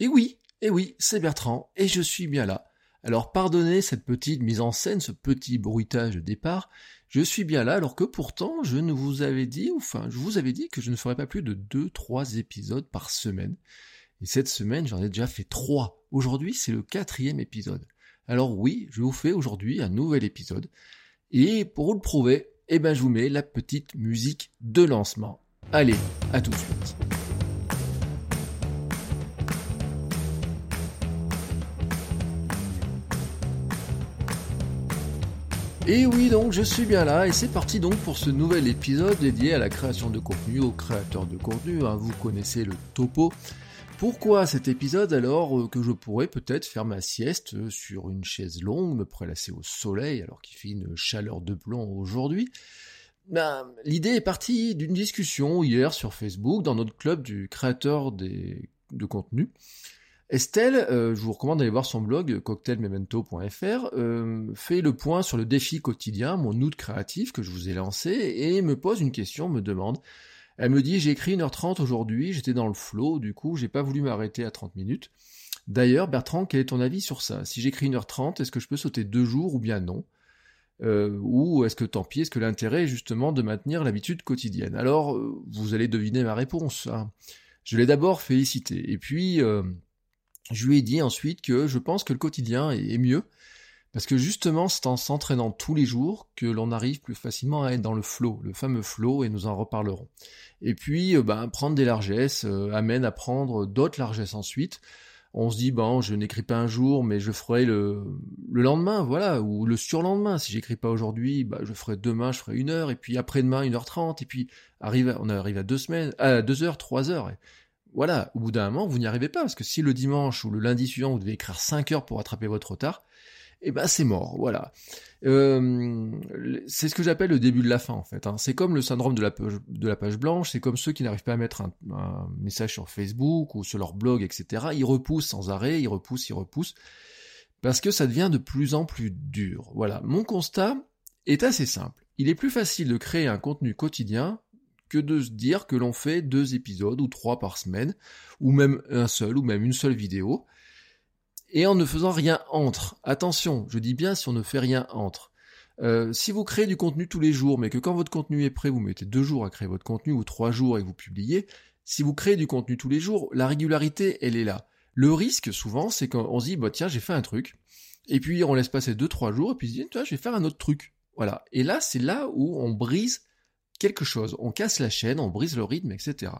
Et oui, et oui, c'est Bertrand, et je suis bien là. Alors pardonnez cette petite mise en scène, ce petit bruitage de départ, je suis bien là alors que pourtant je ne vous avais dit, enfin je vous avais dit que je ne ferais pas plus de 2-3 épisodes par semaine. Et cette semaine j'en ai déjà fait 3. Aujourd'hui c'est le quatrième épisode. Alors oui, je vous fais aujourd'hui un nouvel épisode. Et pour vous le prouver, eh ben je vous mets la petite musique de lancement. Allez, à tout de suite. Et oui, donc je suis bien là, et c'est parti donc pour ce nouvel épisode dédié à la création de contenu, aux créateurs de contenu, hein, vous connaissez le topo. Pourquoi cet épisode alors euh, que je pourrais peut-être faire ma sieste euh, sur une chaise longue, me prélasser au soleil alors qu'il fait une chaleur de plomb aujourd'hui? Ben, L'idée est partie d'une discussion hier sur Facebook dans notre club du créateur de contenu. Estelle, euh, je vous recommande d'aller voir son blog cocktailmemento.fr, euh, fait le point sur le défi quotidien, mon août créatif que je vous ai lancé, et me pose une question, me demande. Elle me dit j'ai écrit 1h30 aujourd'hui, j'étais dans le flow, du coup j'ai pas voulu m'arrêter à 30 minutes. D'ailleurs, Bertrand, quel est ton avis sur ça? Si j'écris 1h30, est-ce que je peux sauter deux jours ou bien non? Euh, Ou est-ce que tant pis, est-ce que l'intérêt est justement de maintenir l'habitude quotidienne? Alors, euh, vous allez deviner ma réponse. Hein. Je l'ai d'abord félicité, et puis je lui ai dit ensuite que je pense que le quotidien est mieux, parce que justement c'est en s'entraînant tous les jours que l'on arrive plus facilement à être dans le flow, le fameux flow, et nous en reparlerons. Et puis, euh, ben, prendre des largesses euh, amène à prendre d'autres largesses ensuite. On se dit, bon, je n'écris pas un jour, mais je ferai le, le lendemain, voilà, ou le surlendemain. Si j'écris pas aujourd'hui, bah, je ferai demain, je ferai une heure, et puis après-demain, une heure trente, et puis arrive, on arrive à deux semaines, à deux heures, trois heures. Voilà, au bout d'un moment, vous n'y arrivez pas, parce que si le dimanche ou le lundi suivant, vous devez écrire 5 heures pour rattraper votre retard, eh ben c'est mort, voilà. Euh, c'est ce que j'appelle le début de la fin, en fait. Hein. C'est comme le syndrome de la page, blanche, c'est comme ceux qui n'arrivent pas à mettre un, un, message sur Facebook ou sur leur blog, etc. Ils repoussent sans arrêt, ils repoussent, ils repoussent, parce que ça devient de plus en plus dur. Voilà, mon constat est assez simple. Il est plus facile de créer un contenu quotidien que de se dire que l'on fait deux épisodes ou trois par semaine, ou même un seul, ou même une seule vidéo, et en ne faisant rien entre. Attention, je dis bien si on ne fait rien entre. Euh, si vous créez du contenu tous les jours, mais que quand votre contenu est prêt, vous mettez deux jours à créer votre contenu ou trois jours et vous publiez, si vous créez du contenu tous les jours, la régularité, elle est là. Le risque, souvent, c'est qu'on se dit, bah tiens, j'ai fait un truc, et puis on laisse passer deux, trois jours, et puis on se dit, tiens, je vais faire un autre truc. Voilà. Et là, c'est là où on brise quelque chose, on casse la chaîne, on brise le rythme, etc.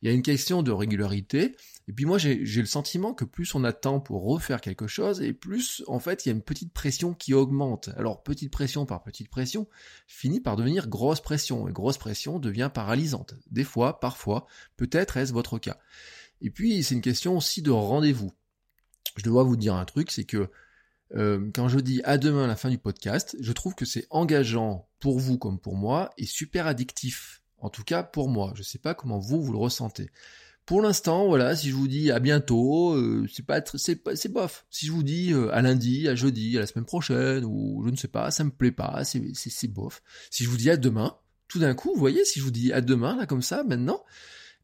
Il y a une question de régularité, et puis moi j'ai le sentiment que plus on attend pour refaire quelque chose, et plus en fait il y a une petite pression qui augmente. Alors petite pression par petite pression finit par devenir grosse pression, et grosse pression devient paralysante. Des fois, parfois, peut-être est-ce votre cas. Et puis c'est une question aussi de rendez-vous. Je dois vous dire un truc, c'est que euh, quand je dis à demain la fin du podcast, je trouve que c'est engageant pour vous comme pour moi et super addictif. En tout cas pour moi. Je sais pas comment vous vous le ressentez. Pour l'instant, voilà, si je vous dis à bientôt, euh, c'est pas c'est c'est bof. Si je vous dis euh, à lundi, à jeudi, à la semaine prochaine ou je ne sais pas, ça me plaît pas, c'est c'est bof. Si je vous dis à demain, tout d'un coup, vous voyez, si je vous dis à demain là comme ça maintenant,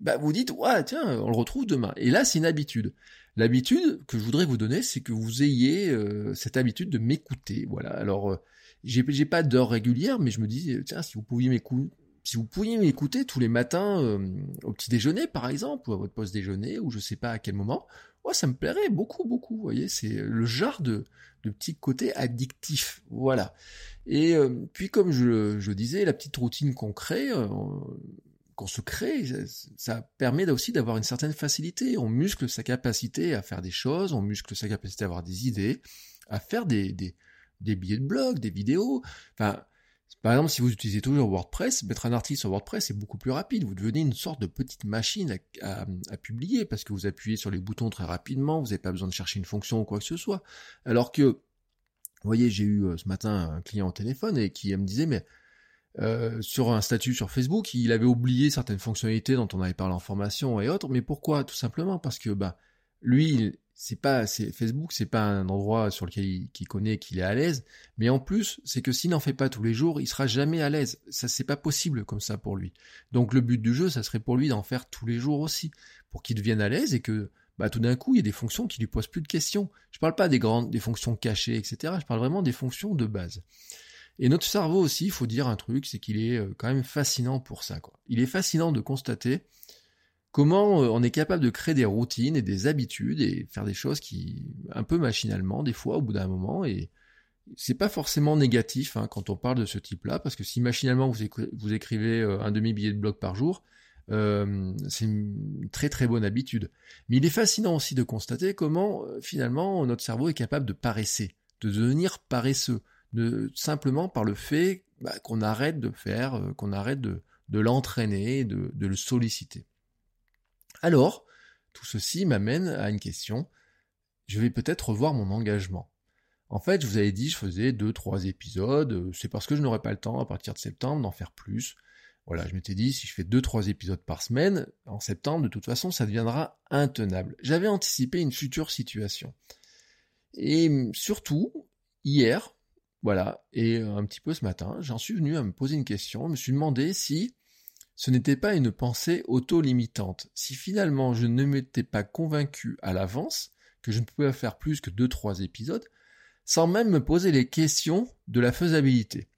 bah vous dites ouais tiens, on le retrouve demain. Et là, c'est une habitude. L'habitude que je voudrais vous donner, c'est que vous ayez euh, cette habitude de m'écouter. Voilà. Alors, euh, j'ai, pas d'heure régulière, mais je me dis, tiens, si vous pouviez m'écouter, si vous pouviez m'écouter tous les matins euh, au petit déjeuner, par exemple, ou à votre poste déjeuner, ou je sais pas à quel moment, ouais, ça me plairait beaucoup, beaucoup. Vous voyez, c'est le genre de, petit côté addictif. Voilà. Et puis, comme je, je disais, la petite routine qu'on crée, qu'on se crée, ça permet aussi d'avoir une certaine facilité. On muscle sa capacité à faire des choses, on muscle sa capacité à avoir des idées, à faire des, billets de blog, des vidéos. Enfin, Par exemple, si vous utilisez toujours WordPress, mettre un article sur WordPress est beaucoup plus rapide. Vous devenez une sorte de petite machine à, publier parce que vous appuyez sur les boutons très rapidement, vous n'avez pas besoin de chercher une fonction ou quoi que ce soit. Alors que, vous voyez, j'ai eu euh, ce matin un client au téléphone et qui me disait, mais euh, sur un statut sur Facebook, il avait oublié certaines fonctionnalités dont on avait parlé en formation et autres. Mais pourquoi? Tout simplement parce que, bah, lui, c'est pas c'est Facebook c'est pas un endroit sur lequel il, connaît qu'il est à l'aise. Mais en plus c'est que s'il n'en fait pas tous les jours il sera jamais à l'aise. Ça c'est pas possible comme ça pour lui. Donc le but du jeu ça serait pour lui d'en faire tous les jours aussi pour qu'il devienne à l'aise et que bah tout d'un coup il y a des fonctions qui lui posent plus de questions. Je parle pas des grandes des fonctions cachées etc je parle vraiment des fonctions de base et notre cerveau aussi il faut dire un truc c'est qu'il est euh, quand même fascinant pour ça il est fascinant de constater Comment euh, on est capable de créer des routines et des habitudes et faire des choses qui, un peu machinalement, des fois, au bout d'un moment, et c'est pas forcément négatif hein, quand on parle de ce type-là, parce que si machinalement vous, écrivez euh, un demi-billet de blog par jour, c'est une très très bonne habitude. Mais il est fascinant aussi de constater comment finalement notre cerveau est capable de paresser, de devenir paresseux, de, simplement par le fait bah, qu'on arrête de faire, qu'on arrête de, l'entraîner, de le solliciter. Alors, tout ceci m'amène à une question. Je vais peut-être revoir mon engagement. En fait, je vous avais dit, je faisais deux, trois épisodes. C'est parce que je n'aurais pas le temps à partir de septembre d'en faire plus. Voilà, je m'étais dit, si je fais deux, trois épisodes par semaine, en septembre, de toute façon, ça deviendra intenable. J'avais anticipé une future situation. Et surtout, hier, voilà, et un petit peu ce matin, j'en suis venu à me poser une question. Je me suis demandé si ce n'était pas une pensée auto-limitante. Si finalement je ne m'étais pas convaincu à l'avance que je ne pouvais faire plus que 2-3 épisodes, sans même me poser les questions de la faisabilité.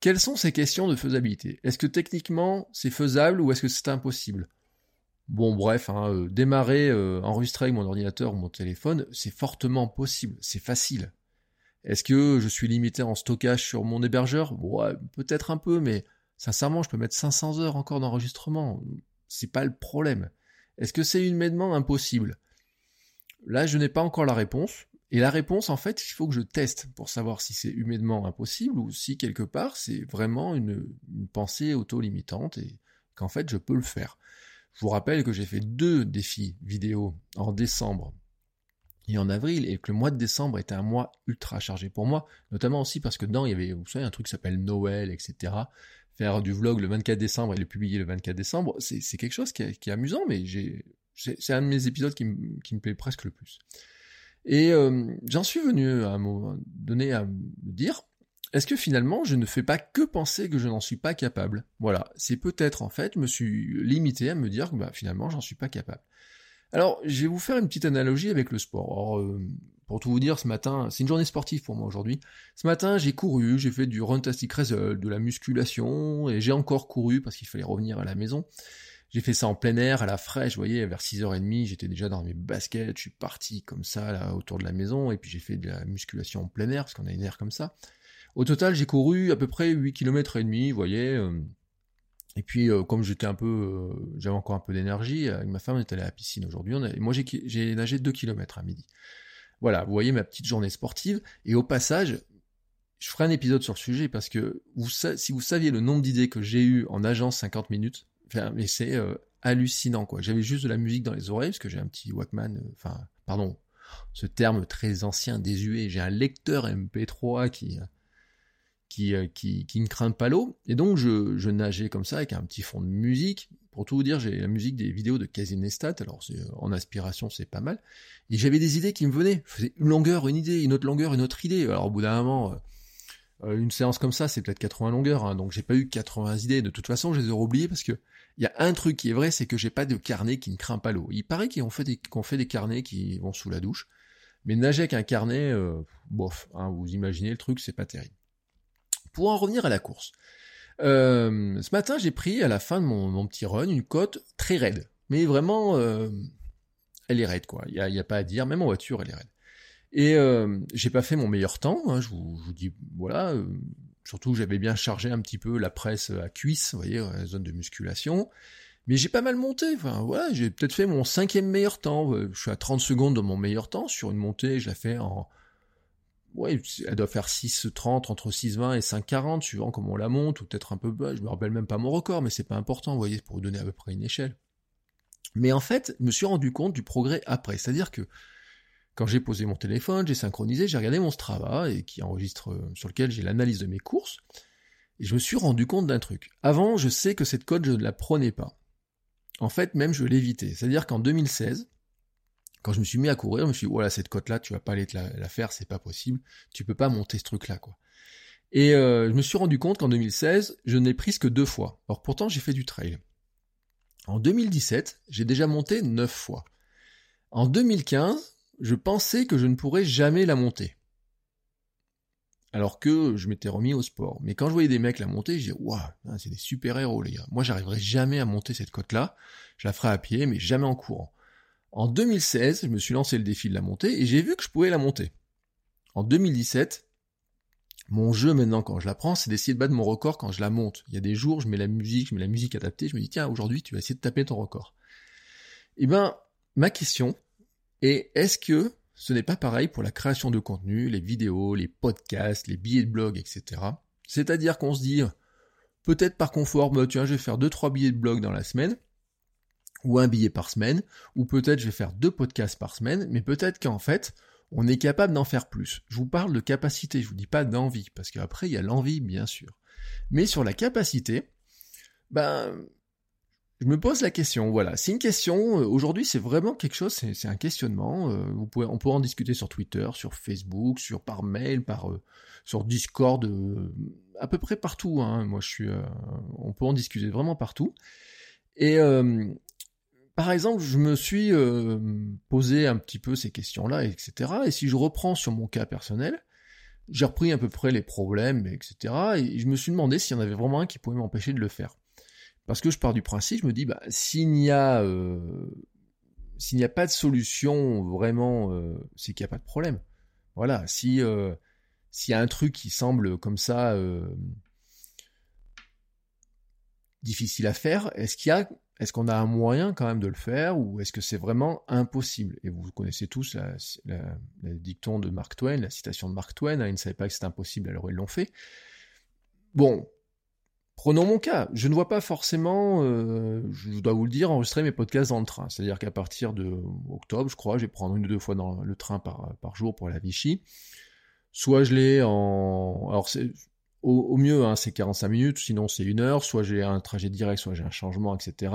Quelles sont ces questions de faisabilité? Est-ce que techniquement c'est faisable ou est-ce que c'est impossible? Bon bref, hein, euh, démarrer, euh, enregistrer mon ordinateur ou mon téléphone, c'est fortement possible, c'est facile. Est-ce que je suis limité en stockage sur mon hébergeur? Bon, peut-être un peu, mais Sincèrement, je peux mettre 500 heures encore d'enregistrement. C'est pas le problème. Est-ce que c'est humainement impossible? Là, je n'ai pas encore la réponse. Et la réponse, en fait, il faut que je teste pour savoir si c'est humainement impossible ou si quelque part c'est vraiment une, pensée auto-limitante et qu'en fait je peux le faire. Je vous rappelle que j'ai fait deux défis vidéo en décembre et en avril, et que le mois de décembre était un mois ultra chargé pour moi, notamment aussi parce que dedans il y avait, vous savez, un truc qui s'appelle Noël, etc faire du vlog le 24 décembre et le publier le 24 décembre, c'est quelque chose qui est, amusant, mais c'est un de mes épisodes qui, me plaît presque le plus. Et euh, j'en suis venu à un moment à me dire, est-ce que finalement je ne fais pas que penser que je n'en suis pas capable? Voilà, c'est peut-être en fait, je me suis limité à me dire que bah, finalement j'en suis pas capable. Alors, je vais vous faire une petite analogie avec le sport. Euh, pour tout vous dire, ce matin, c'est une journée sportive pour moi aujourd'hui. Ce matin, j'ai couru, j'ai fait du runtastic result, de la musculation, et j'ai encore couru parce qu'il fallait revenir à la maison. J'ai fait ça en plein air, à la fraîche, vous voyez, vers 6h30, j'étais déjà dans mes baskets, je suis parti comme ça, là, autour de la maison, et puis j'ai fait de la musculation en plein air, parce qu'on a une air comme ça. Au total, j'ai couru à peu près 8 km et demi, vous voyez, euh, et puis, euh, comme j'étais un peu, euh, j'avais encore un peu d'énergie, avec ma femme, on est allé à la piscine aujourd'hui. moi, j'ai nagé 2 km à midi. Voilà, vous voyez ma petite journée sportive. Et au passage, je ferai un épisode sur le sujet parce que si vous saviez le nombre d'idées que j'ai eues en agence 50 minutes, mais c'est euh, hallucinant quoi. J'avais juste de la musique dans les oreilles parce que j'ai un petit Walkman, euh, enfin, pardon, ce terme très ancien, désuet. J'ai un lecteur MP3 qui, qui, euh, qui, ne craint pas l'eau. Et donc je, nageais comme ça avec un petit fond de musique pour tout vous dire, j'ai la musique des vidéos de Casinestat, alors euh, en aspiration c'est pas mal, et j'avais des idées qui me venaient. Je faisais une longueur, une idée, une autre longueur, une autre idée. Alors au bout d'un moment, euh, une séance comme ça, c'est peut-être 80 longueurs, hein, donc j'ai pas eu 80 idées. De toute façon, je les ai oubliées parce que il y a un truc qui est vrai, c'est que j'ai pas de carnet qui ne craint pas l'eau. Il paraît qu'on fait des, fait des carnets qui vont sous la douche, mais nager avec un carnet, bof, hein, vous imaginez le truc, c'est pas terrible. Pour en revenir à la course. Euh, ce matin, j'ai pris à la fin de mon, petit run une côte très raide. Mais vraiment, euh, elle est raide, quoi. Il n'y a, pas à dire, même en voiture, elle est raide. Et euh, j'ai pas fait mon meilleur temps, hein, je, vous, dis, voilà. Euh, surtout, j'avais bien chargé un petit peu la presse à cuisse, vous voyez, la zone de musculation. Mais j'ai pas mal monté, enfin voilà, j'ai peut-être fait mon cinquième meilleur temps. Je suis à 30 secondes de mon meilleur temps. Sur une montée, je la fais en ouais, elle doit faire 6,30, entre 6,20 et 5,40, suivant comment on la monte, ou peut-être un peu bas, je me rappelle même pas mon record, mais c'est pas important, vous voyez, pour vous donner à peu près une échelle. Mais en fait, je me suis rendu compte du progrès après, c'est-à-dire que quand j'ai posé mon téléphone, j'ai synchronisé, j'ai regardé mon Strava, et qui enregistre, euh, sur lequel j'ai l'analyse de mes courses, et je me suis rendu compte d'un truc. Avant, je sais que cette cote, je ne la prenais pas. En fait, même je l'évitais. C'est-à-dire qu'en 2016, quand je me suis mis à courir, je me suis dit, voilà, cette cote-là, tu vas pas aller te la, faire, c'est pas possible. Tu peux pas monter ce truc-là, quoi. Et euh, je me suis rendu compte qu'en 2016, je n'ai prise que deux fois. Or pourtant, j'ai fait du trail. En 2017, j'ai déjà monté neuf fois. En 2015, je pensais que je ne pourrais jamais la monter. Alors que je m'étais remis au sport. Mais quand je voyais des mecs la monter, je disais, waouh, c'est des super-héros, les gars. Moi, j'arriverai jamais à monter cette côte-là. Je la ferai à pied, mais jamais en courant. En 2016, je me suis lancé le défi de la monter et j'ai vu que je pouvais la monter. En 2017, mon jeu maintenant quand je la prends, c'est d'essayer de battre mon record quand je la monte. Il y a des jours, je mets la musique, je mets la musique adaptée, je me dis tiens, aujourd'hui, tu vas essayer de taper ton record. Eh ben, ma question est est-ce que ce n'est pas pareil pour la création de contenu, les vidéos, les podcasts, les billets de blog, etc. C'est-à-dire qu'on se dit peut-être par confort, bah, tiens, je vais faire deux trois billets de blog dans la semaine ou un billet par semaine, ou peut-être je vais faire deux podcasts par semaine, mais peut-être qu'en fait, on est capable d'en faire plus. Je vous parle de capacité, je vous dis pas d'envie, parce qu'après il y a l'envie, bien sûr. Mais sur la capacité, ben, je me pose la question, voilà. C'est une question, euh, aujourd'hui c'est vraiment quelque chose, c'est un questionnement. Euh, vous pouvez, on peut en discuter sur Twitter, sur Facebook, sur par mail, par euh, sur Discord, à peu près partout. Hein. Moi je suis, on peut en discuter vraiment partout. Et par exemple, je me suis euh, posé un petit peu ces questions-là, etc. Et si je reprends sur mon cas personnel, j'ai repris à peu près les problèmes, etc. Et je me suis demandé s'il y en avait vraiment un qui pouvait m'empêcher de le faire. Parce que je pars du principe, je me dis, bah, s'il n'y a, euh, a pas de solution vraiment, euh, c'est qu'il n'y a pas de problème. Voilà. Si s'il y a un truc qui semble comme ça difficile à faire, est-ce qu'il y a est-ce qu'on a un moyen quand même de le faire ou est-ce que c'est vraiment impossible? Et vous connaissez tous la, dicton de Mark Twain, la citation de Mark Twain, hein, ils ne savaient pas que c'était impossible, alors ils l'ont fait. Bon, prenons mon cas. Je ne vois pas forcément, euh, je dois vous le dire, enregistrer mes podcasts dans le train. C'est-à-dire qu'à partir de octobre, je crois, je vais prendre une ou deux fois dans le train par, par jour pour la Vichy. Soit je l'ai en... Alors c'est au, mieux, hein, c'est 45 minutes, sinon c'est une heure, soit j'ai un trajet direct, soit j'ai un changement, etc.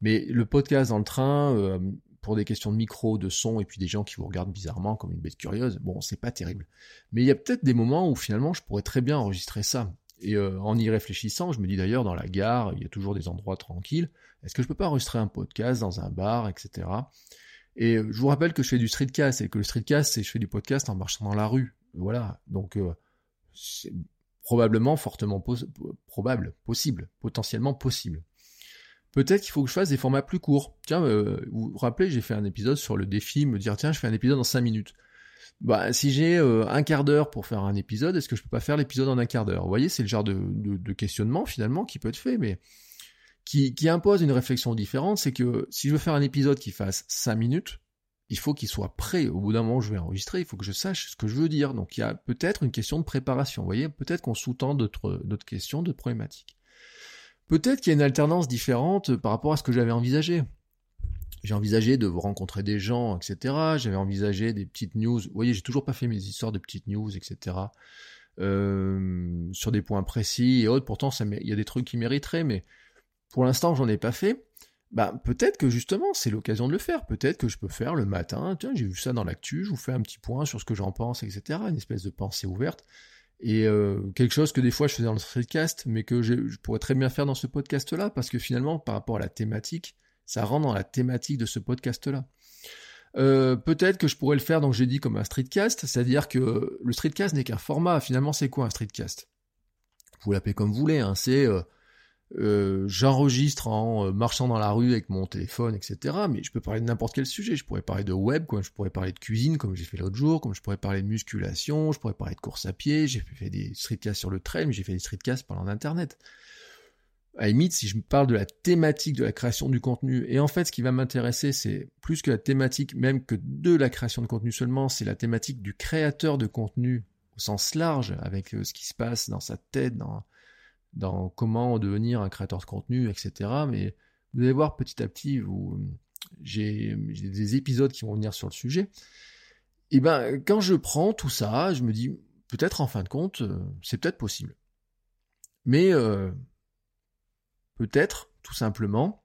Mais le podcast dans le train, euh, pour des questions de micro, de son, et puis des gens qui vous regardent bizarrement comme une bête curieuse, bon, c'est pas terrible. Mais il y a peut-être des moments où finalement je pourrais très bien enregistrer ça. Et euh, en y réfléchissant, je me dis d'ailleurs dans la gare, il y a toujours des endroits tranquilles. Est-ce que je peux pas enregistrer un podcast dans un bar, etc. Et euh, je vous rappelle que je fais du streetcast et que le streetcast, c'est je fais du podcast en marchant dans la rue. Voilà. Donc probablement fortement probable, possible, potentiellement possible. Peut-être qu'il faut que je fasse des formats plus courts. Tiens, euh, vous vous rappelez, j'ai fait un épisode sur le défi, me dire tiens, je fais un épisode en 5 minutes. Bah, si j'ai euh, un quart d'heure pour faire un épisode, est-ce que je peux pas faire l'épisode en un quart d'heure? Vous voyez, c'est le genre de, questionnement finalement qui peut être fait, mais qui, qui impose une réflexion différente. C'est que si je veux faire un épisode qui fasse 5 minutes, il faut qu'il soit prêt. Au bout d'un moment, je vais enregistrer, il faut que je sache ce que je veux dire. Donc il y a peut-être une question de préparation. Vous voyez, peut-être qu'on sous-tend d'autres, questions, d'autres problématiques. Peut-être qu'il y a une alternance différente par rapport à ce que j'avais envisagé. J'ai envisagé de vous rencontrer des gens, etc. J'avais envisagé des petites news. Vous voyez, j'ai toujours pas fait mes histoires de petites news, etc. Euh, sur des points précis et autres. Pourtant, il y a des trucs qui mériteraient, mais pour l'instant, j'en ai pas fait bah peut-être que justement c'est l'occasion de le faire. Peut-être que je peux faire le matin, tiens, j'ai vu ça dans l'actu, je vous fais un petit point sur ce que j'en pense, etc. Une espèce de pensée ouverte. Et euh, quelque chose que des fois je faisais dans le streetcast, mais que je pourrais très bien faire dans ce podcast-là, parce que finalement, par rapport à la thématique, ça rentre dans la thématique de ce podcast-là. Euh, peut-être que je pourrais le faire, donc j'ai dit comme un streetcast, c'est-à-dire que le streetcast n'est qu'un format. Finalement, c'est quoi un streetcast? Vous l'appelez comme vous voulez, hein, c'est euh, euh, j'enregistre en euh, marchant dans la rue avec mon téléphone, etc. Mais je peux parler de n'importe quel sujet. Je pourrais parler de web, comme je pourrais parler de cuisine, comme j'ai fait l'autre jour, comme je pourrais parler de musculation, je pourrais parler de course à pied. J'ai fait des streetcasts sur le trail, mais j'ai fait des streetcasts parlant d'internet. à limite, si je parle de la thématique de la création du contenu, et en fait, ce qui va m'intéresser, c'est plus que la thématique même que de la création de contenu seulement, c'est la thématique du créateur de contenu au sens large, avec euh, ce qui se passe dans sa tête, dans, dans comment devenir un créateur de contenu, etc. Mais vous allez voir petit à petit, j'ai, des épisodes qui vont venir sur le sujet. Et ben, quand je prends tout ça, je me dis, peut-être en fin de compte, euh, c'est peut-être possible. Mais euh, Peut-être, tout simplement,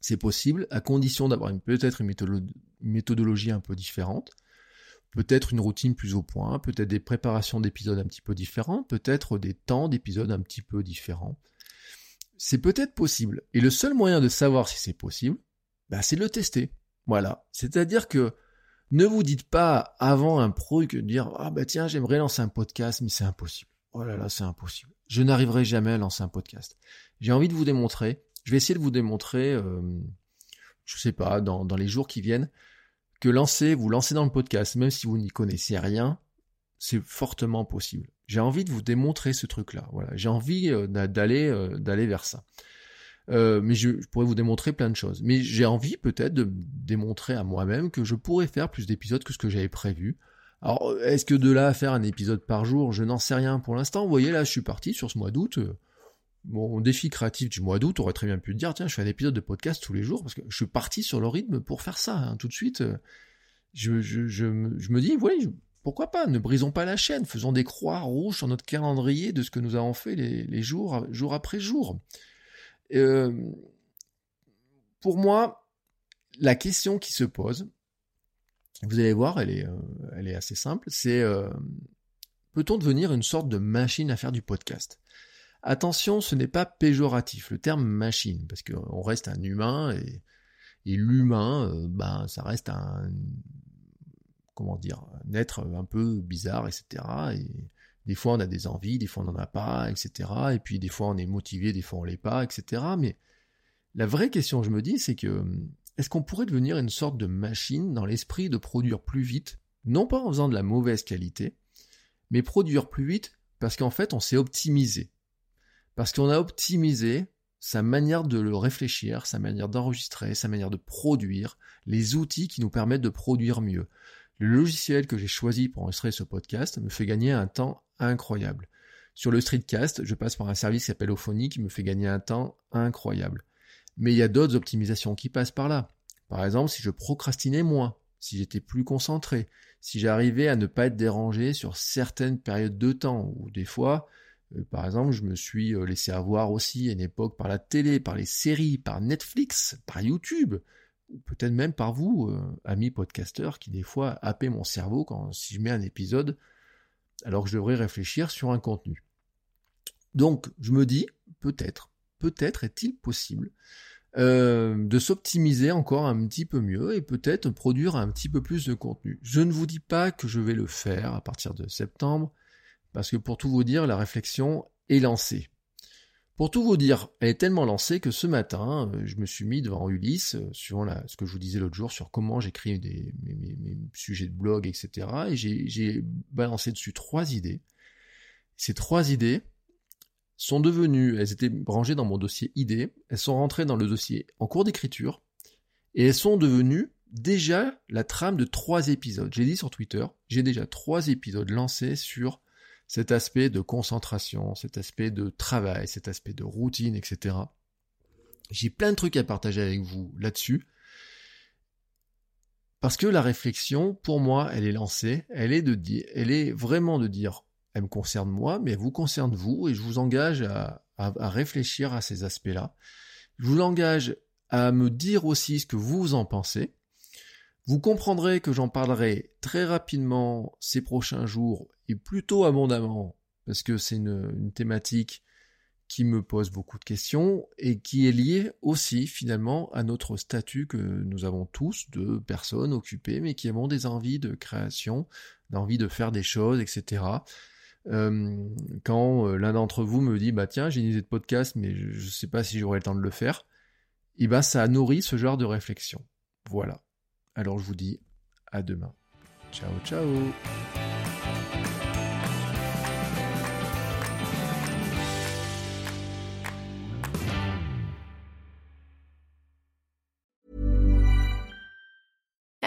c'est possible, à condition d'avoir peut-être une méthodologie un peu différente, peut-être une routine plus au point, peut-être des préparations d'épisodes un petit peu différentes, peut-être des temps d'épisodes un petit peu différents. C'est peut-être possible. Et le seul moyen de savoir si c'est possible, bah, c'est de le tester. Voilà. C'est-à-dire que ne vous dites pas avant un pro que de dire ah bah tiens j'aimerais lancer un podcast mais c'est impossible. Oh là là c'est impossible. Je n'arriverai jamais à lancer un podcast j'ai envie de vous démontrer, je vais essayer de vous démontrer, euh, je sais pas, dans les jours qui viennent, que lancer, vous lancer dans le podcast, même si vous n'y connaissez rien, c'est fortement possible. J'ai envie de vous démontrer ce truc-là. Voilà, j'ai envie euh, d'aller euh, d'aller vers ça. Euh, mais je, pourrais vous démontrer plein de choses. Mais j'ai envie peut-être de démontrer à moi-même que je pourrais faire plus d'épisodes que ce que j'avais prévu. Alors, est-ce que de là à faire un épisode par jour, je n'en sais rien pour l'instant. Vous voyez, là, je suis parti sur ce mois d'août mon défi créatif du mois d'août aurait très bien pu dire tiens je fais un épisode de podcast tous les jours parce que je suis parti sur le rythme pour faire ça hein, tout de suite. Je, me dis oui pourquoi pas ne brisons pas la chaîne faisons des croix rouges sur notre calendrier de ce que nous avons fait les, jours jour après jour. Euh, pour moi la question qui se pose vous allez voir elle est, euh, assez simple c'est euh, peut-on devenir une sorte de machine à faire du podcast? Attention, ce n'est pas péjoratif, le terme machine, parce qu'on reste un humain et, l'humain, ben, ça reste un, comment dire, un être un peu bizarre, etc. Et des fois on a des envies, des fois on n'en a pas, etc. Et puis des fois on est motivé, des fois on l'est pas, etc. Mais la vraie question, je me dis, c'est que est-ce qu'on pourrait devenir une sorte de machine dans l'esprit de produire plus vite, non pas en faisant de la mauvaise qualité, mais produire plus vite parce qu'en fait on s'est optimisé? Parce qu'on a optimisé sa manière de le réfléchir, sa manière d'enregistrer, sa manière de produire, les outils qui nous permettent de produire mieux. Le logiciel que j'ai choisi pour enregistrer ce podcast me fait gagner un temps incroyable. Sur le streetcast, je passe par un service qui s'appelle Ophonie qui me fait gagner un temps incroyable. Mais il y a d'autres optimisations qui passent par là. Par exemple, si je procrastinais moins, si j'étais plus concentré, si j'arrivais à ne pas être dérangé sur certaines périodes de temps, ou des fois, par exemple, je me suis euh, laissé avoir aussi à une époque par la télé, par les séries, par Netflix, par YouTube, ou peut-être même par vous, euh, amis podcasteurs, qui des fois happez mon cerveau quand si je mets un épisode, alors que je devrais réfléchir sur un contenu. Donc, je me dis, peut-être, peut-être est-il possible de s'optimiser encore un petit peu mieux et peut-être produire un petit peu plus de contenu. Je ne vous dis pas que je vais le faire à partir de septembre, parce que pour tout vous dire, la réflexion est lancée. Pour tout vous dire, elle est tellement lancée que ce matin, euh, je me suis mis devant Ulysse, euh, suivant ce que je vous disais l'autre jour sur comment j'écris mes, mes, sujets de blog, etc. Et j'ai balancé dessus trois idées. Ces trois idées sont devenues, elles étaient rangées dans mon dossier idées, elles sont rentrées dans le dossier en cours d'écriture, et elles sont devenues déjà la trame de trois épisodes. J'ai dit sur Twitter, j'ai déjà trois épisodes lancés sur cet aspect de concentration, cet aspect de travail, cet aspect de routine, etc. J'ai plein de trucs à partager avec vous là-dessus. Parce que la réflexion, pour moi, elle est lancée, elle est de dire, elle est vraiment de dire, elle me concerne moi, mais elle vous concerne vous, et je vous engage à, à réfléchir à ces aspects-là. Je vous engage à me dire aussi ce que vous en pensez. Vous comprendrez que j'en parlerai très rapidement ces prochains jours et plutôt abondamment parce que c'est une, thématique qui me pose beaucoup de questions et qui est liée aussi finalement à notre statut que nous avons tous de personnes occupées mais qui avons des envies de création, d'envie de faire des choses, etc. Euh, quand euh, l'un d'entre vous me dit bah tiens j'ai une idée de podcast mais je ne sais pas si j'aurai le temps de le faire, et eh ben ça nourrit ce genre de réflexion. Voilà. Alors je vous dis à demain. Ciao ciao